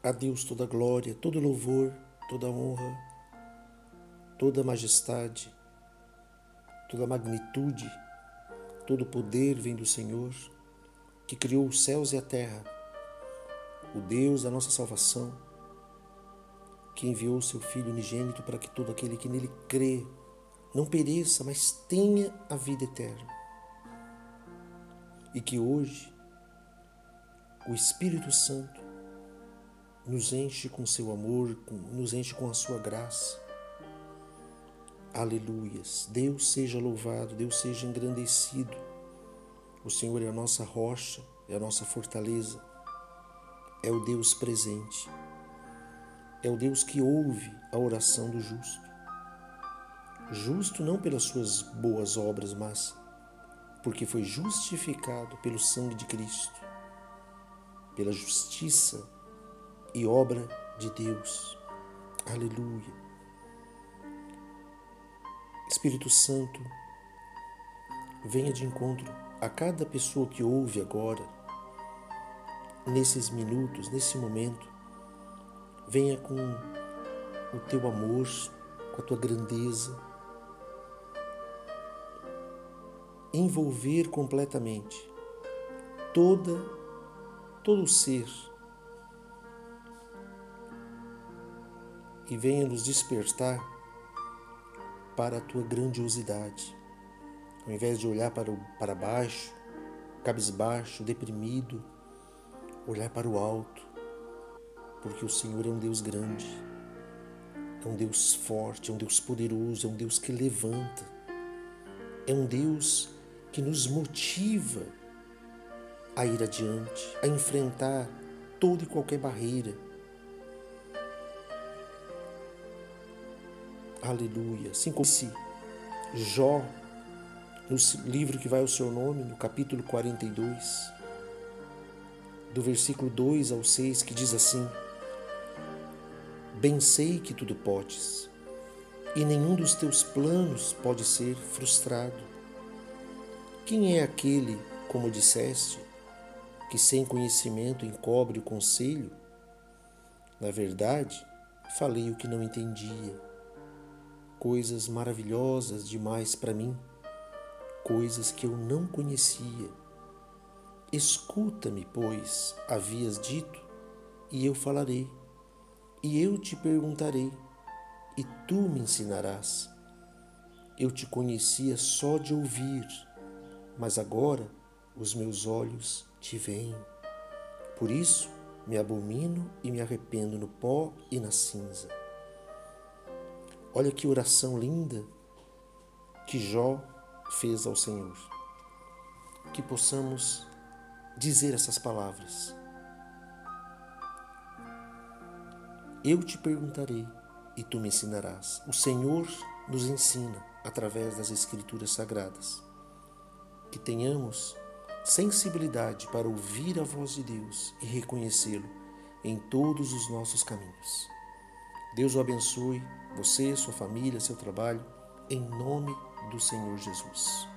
A Deus toda glória, todo louvor, toda honra, toda majestade, toda magnitude, todo poder vem do Senhor, que criou os céus e a terra, o Deus da nossa salvação, que enviou seu Filho unigênito para que todo aquele que nele crê não pereça, mas tenha a vida eterna. E que hoje o Espírito Santo nos enche com seu amor, nos enche com a sua graça. Aleluias. Deus seja louvado, Deus seja engrandecido. O Senhor é a nossa rocha, é a nossa fortaleza, é o Deus presente, é o Deus que ouve a oração do justo. Justo não pelas suas boas obras, mas porque foi justificado pelo sangue de Cristo, pela justiça e obra de Deus. Aleluia. Espírito Santo, venha de encontro a cada pessoa que ouve agora, nesses minutos, nesse momento. Venha com o teu amor, com a tua grandeza, envolver completamente toda todo o ser e venha nos despertar para a tua grandiosidade. Ao invés de olhar para, o, para baixo, cabisbaixo, deprimido, olhar para o alto, porque o Senhor é um Deus grande, é um Deus forte, é um Deus poderoso, é um Deus que levanta, é um Deus que nos motiva a ir adiante, a enfrentar toda e qualquer barreira Aleluia. Assim como se Jó, no livro que vai ao seu nome, no capítulo 42, do versículo 2 ao 6, que diz assim: Bem sei que tudo podes, e nenhum dos teus planos pode ser frustrado. Quem é aquele, como disseste, que sem conhecimento encobre o conselho? Na verdade, falei o que não entendia coisas maravilhosas demais para mim, coisas que eu não conhecia. Escuta-me, pois, havias dito, e eu falarei, e eu te perguntarei, e tu me ensinarás. Eu te conhecia só de ouvir, mas agora os meus olhos te veem. Por isso me abomino e me arrependo no pó e na cinza. Olha que oração linda que Jó fez ao Senhor. Que possamos dizer essas palavras. Eu te perguntarei e tu me ensinarás. O Senhor nos ensina através das Escrituras Sagradas. Que tenhamos sensibilidade para ouvir a voz de Deus e reconhecê-lo em todos os nossos caminhos. Deus o abençoe, você, sua família, seu trabalho, em nome do Senhor Jesus.